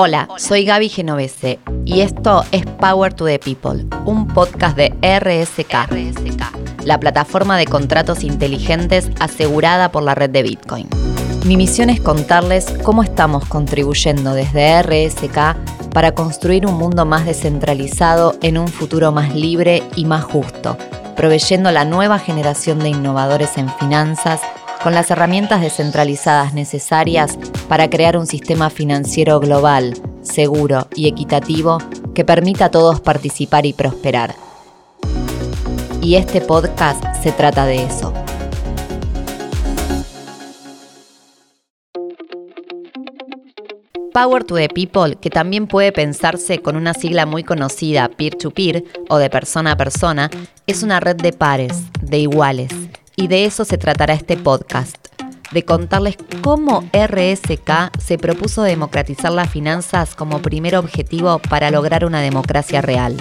Hola, soy Gaby Genovese y esto es Power to the People, un podcast de RSK, la plataforma de contratos inteligentes asegurada por la red de Bitcoin. Mi misión es contarles cómo estamos contribuyendo desde RSK para construir un mundo más descentralizado en un futuro más libre y más justo, proveyendo la nueva generación de innovadores en finanzas con las herramientas descentralizadas necesarias para crear un sistema financiero global, seguro y equitativo que permita a todos participar y prosperar. Y este podcast se trata de eso. Power to the People, que también puede pensarse con una sigla muy conocida, peer-to-peer o de persona a persona, es una red de pares, de iguales, y de eso se tratará este podcast, de contarles cómo RSK se propuso democratizar las finanzas como primer objetivo para lograr una democracia real.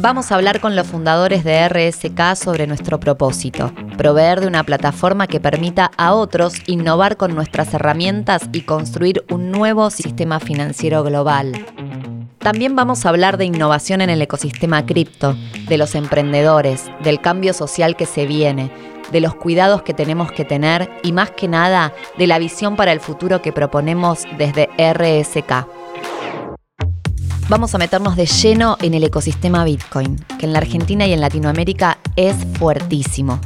Vamos a hablar con los fundadores de RSK sobre nuestro propósito, proveer de una plataforma que permita a otros innovar con nuestras herramientas y construir un nuevo sistema financiero global. También vamos a hablar de innovación en el ecosistema cripto, de los emprendedores, del cambio social que se viene, de los cuidados que tenemos que tener y más que nada de la visión para el futuro que proponemos desde RSK. Vamos a meternos de lleno en el ecosistema Bitcoin, que en la Argentina y en Latinoamérica es fuertísimo.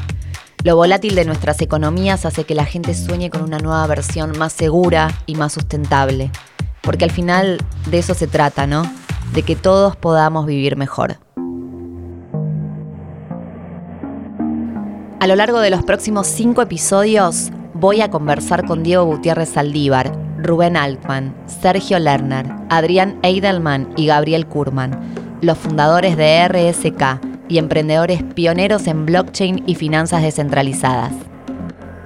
Lo volátil de nuestras economías hace que la gente sueñe con una nueva versión más segura y más sustentable. Porque al final de eso se trata, ¿no? De que todos podamos vivir mejor. A lo largo de los próximos cinco episodios voy a conversar con Diego Gutiérrez Saldívar, Rubén Altman, Sergio Lerner, Adrián Eidelman y Gabriel Kurman, los fundadores de RSK y emprendedores pioneros en blockchain y finanzas descentralizadas.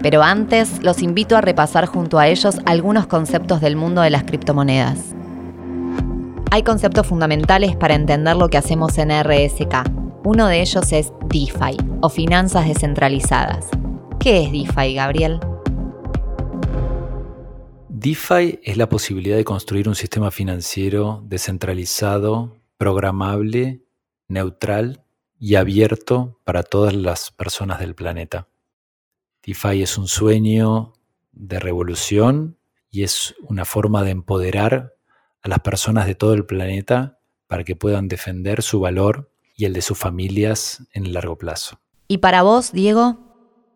Pero antes los invito a repasar junto a ellos algunos conceptos del mundo de las criptomonedas. Hay conceptos fundamentales para entender lo que hacemos en RSK. Uno de ellos es DeFi o finanzas descentralizadas. ¿Qué es DeFi, Gabriel? DeFi es la posibilidad de construir un sistema financiero descentralizado, programable, neutral y abierto para todas las personas del planeta. DeFi es un sueño de revolución y es una forma de empoderar a las personas de todo el planeta para que puedan defender su valor y el de sus familias en el largo plazo. ¿Y para vos, Diego?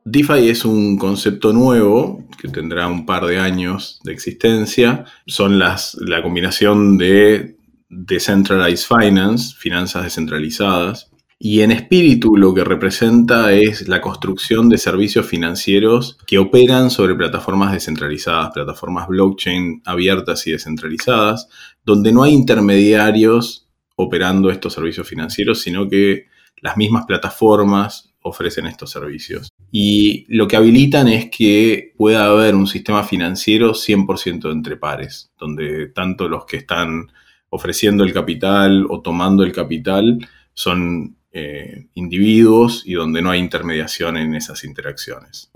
DeFi es un concepto nuevo que tendrá un par de años de existencia. Son las, la combinación de Decentralized Finance, finanzas descentralizadas, y en espíritu lo que representa es la construcción de servicios financieros que operan sobre plataformas descentralizadas, plataformas blockchain abiertas y descentralizadas, donde no hay intermediarios operando estos servicios financieros, sino que las mismas plataformas ofrecen estos servicios. Y lo que habilitan es que pueda haber un sistema financiero 100% entre pares, donde tanto los que están ofreciendo el capital o tomando el capital son eh, individuos y donde no hay intermediación en esas interacciones.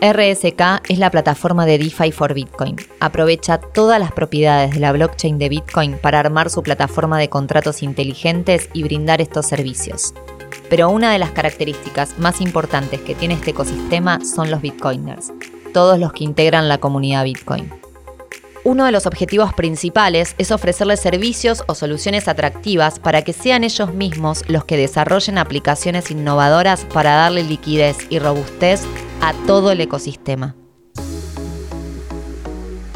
RSK es la plataforma de DeFi for Bitcoin. Aprovecha todas las propiedades de la blockchain de Bitcoin para armar su plataforma de contratos inteligentes y brindar estos servicios. Pero una de las características más importantes que tiene este ecosistema son los Bitcoiners, todos los que integran la comunidad Bitcoin. Uno de los objetivos principales es ofrecerles servicios o soluciones atractivas para que sean ellos mismos los que desarrollen aplicaciones innovadoras para darle liquidez y robustez a todo el ecosistema.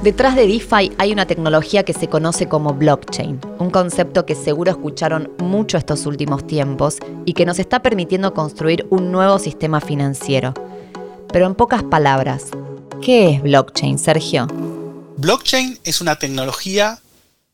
Detrás de DeFi hay una tecnología que se conoce como blockchain, un concepto que seguro escucharon mucho estos últimos tiempos y que nos está permitiendo construir un nuevo sistema financiero. Pero en pocas palabras, ¿qué es blockchain, Sergio? Blockchain es una tecnología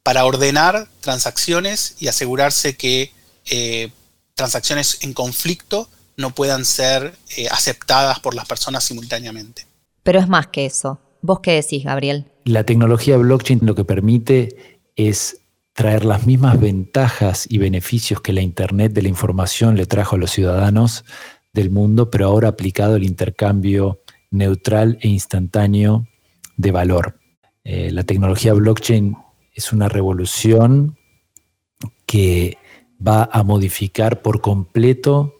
para ordenar transacciones y asegurarse que eh, transacciones en conflicto no puedan ser eh, aceptadas por las personas simultáneamente. Pero es más que eso. ¿Vos qué decís, Gabriel? La tecnología blockchain lo que permite es traer las mismas ventajas y beneficios que la Internet de la información le trajo a los ciudadanos del mundo, pero ahora aplicado al intercambio neutral e instantáneo de valor. Eh, la tecnología blockchain es una revolución que va a modificar por completo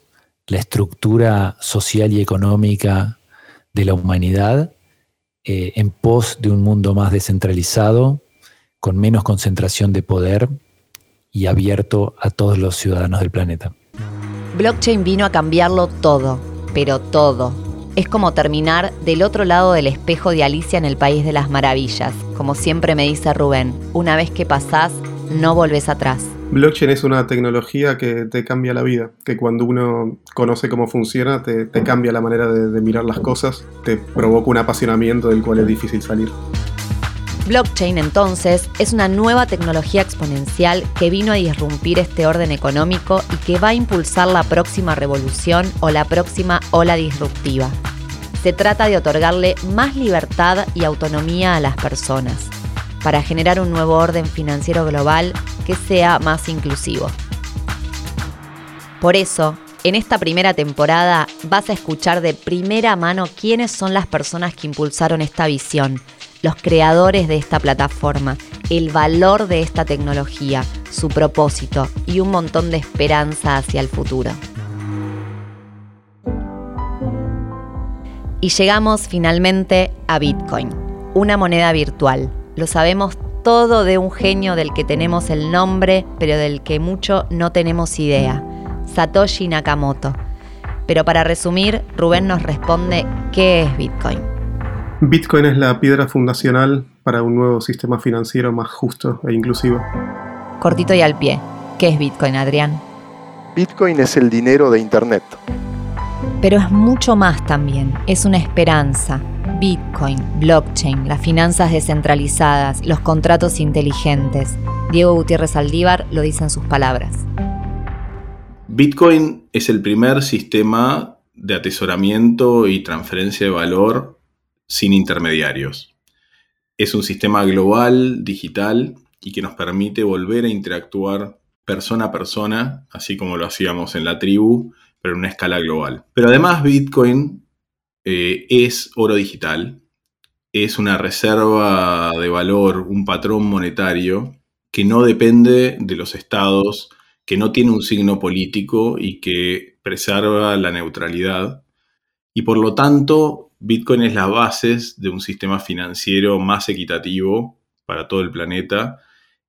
la estructura social y económica de la humanidad eh, en pos de un mundo más descentralizado, con menos concentración de poder y abierto a todos los ciudadanos del planeta. Blockchain vino a cambiarlo todo, pero todo. Es como terminar del otro lado del espejo de Alicia en el País de las Maravillas. Como siempre me dice Rubén, una vez que pasás, no volvés atrás. Blockchain es una tecnología que te cambia la vida, que cuando uno conoce cómo funciona te, cambia la manera de mirar las cosas, te provoca un apasionamiento del cual es difícil salir. Blockchain entonces es una nueva tecnología exponencial que vino a disrumpir este orden económico y que va a impulsar la próxima revolución o la próxima ola disruptiva. Se trata de otorgarle más libertad y autonomía a las personas para generar un nuevo orden financiero global que sea más inclusivo. Por eso, en esta primera temporada vas a escuchar de primera mano quiénes son las personas que impulsaron esta visión los creadores de esta plataforma, el valor de esta tecnología, su propósito y un montón de esperanza hacia el futuro. Y llegamos finalmente a Bitcoin, una moneda virtual. Lo sabemos todo de un genio del que tenemos el nombre, pero del que mucho no tenemos idea, Satoshi Nakamoto. Pero para resumir, Rubén nos responde qué es Bitcoin. Bitcoin es la piedra fundacional para un nuevo sistema financiero más justo e inclusivo. Cortito y al pie. ¿Qué es Bitcoin, Adrián? Bitcoin es el dinero de Internet. Pero es mucho más también. Es una esperanza. Bitcoin, blockchain, las finanzas descentralizadas, los contratos inteligentes. Diego Gutiérrez Aldívar lo dice en sus palabras. Bitcoin es el primer sistema de atesoramiento y transferencia de valor sin intermediarios. Es un sistema global, digital, y que nos permite volver a interactuar persona a persona, así como lo hacíamos en la tribu, pero en una escala global. Pero además Bitcoin eh, es oro digital, es una reserva de valor, un patrón monetario que no depende de los estados, que no tiene un signo político y que preserva la neutralidad. Y por lo tanto Bitcoin es la base de un sistema financiero más equitativo para todo el planeta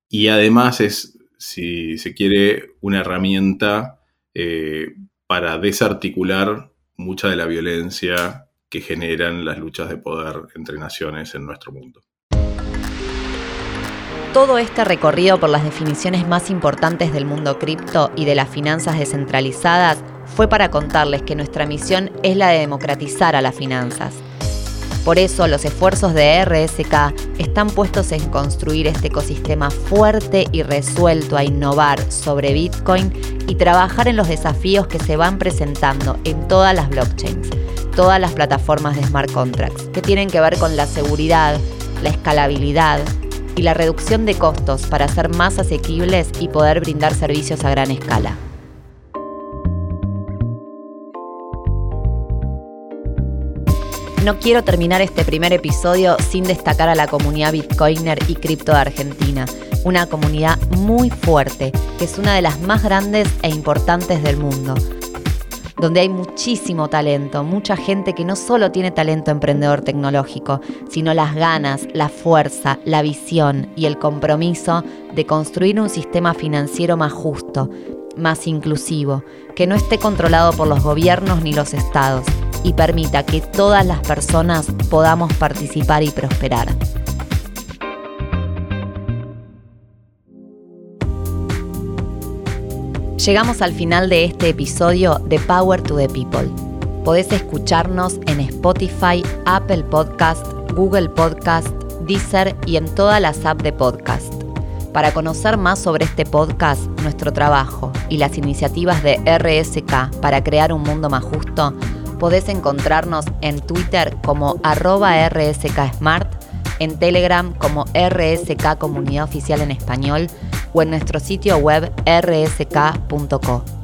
y además es, si se quiere, una herramienta eh, para desarticular mucha de la violencia que generan las luchas de poder entre naciones en nuestro mundo. Todo este recorrido por las definiciones más importantes del mundo cripto y de las finanzas descentralizadas fue para contarles que nuestra misión es la de democratizar a las finanzas. Por eso los esfuerzos de RSK están puestos en construir este ecosistema fuerte y resuelto a innovar sobre Bitcoin y trabajar en los desafíos que se van presentando en todas las blockchains, todas las plataformas de smart contracts, que tienen que ver con la seguridad, la escalabilidad y la reducción de costos para ser más asequibles y poder brindar servicios a gran escala. No quiero terminar este primer episodio sin destacar a la comunidad Bitcoiner y cripto de Argentina, una comunidad muy fuerte, que es una de las más grandes e importantes del mundo, donde hay muchísimo talento, mucha gente que no solo tiene talento emprendedor tecnológico, sino las ganas, la fuerza, la visión y el compromiso de construir un sistema financiero más justo, más inclusivo, que no esté controlado por los gobiernos ni los estados y permita que todas las personas podamos participar y prosperar. Llegamos al final de este episodio de Power to the People. Podés escucharnos en Spotify, Apple Podcast, Google Podcast, Deezer y en todas las apps de podcast. Para conocer más sobre este podcast, nuestro trabajo y las iniciativas de RSK para crear un mundo más justo, podés encontrarnos en Twitter como arroba rsksmart, en Telegram como RSK Comunidad Oficial en Español o en nuestro sitio web rsk.co.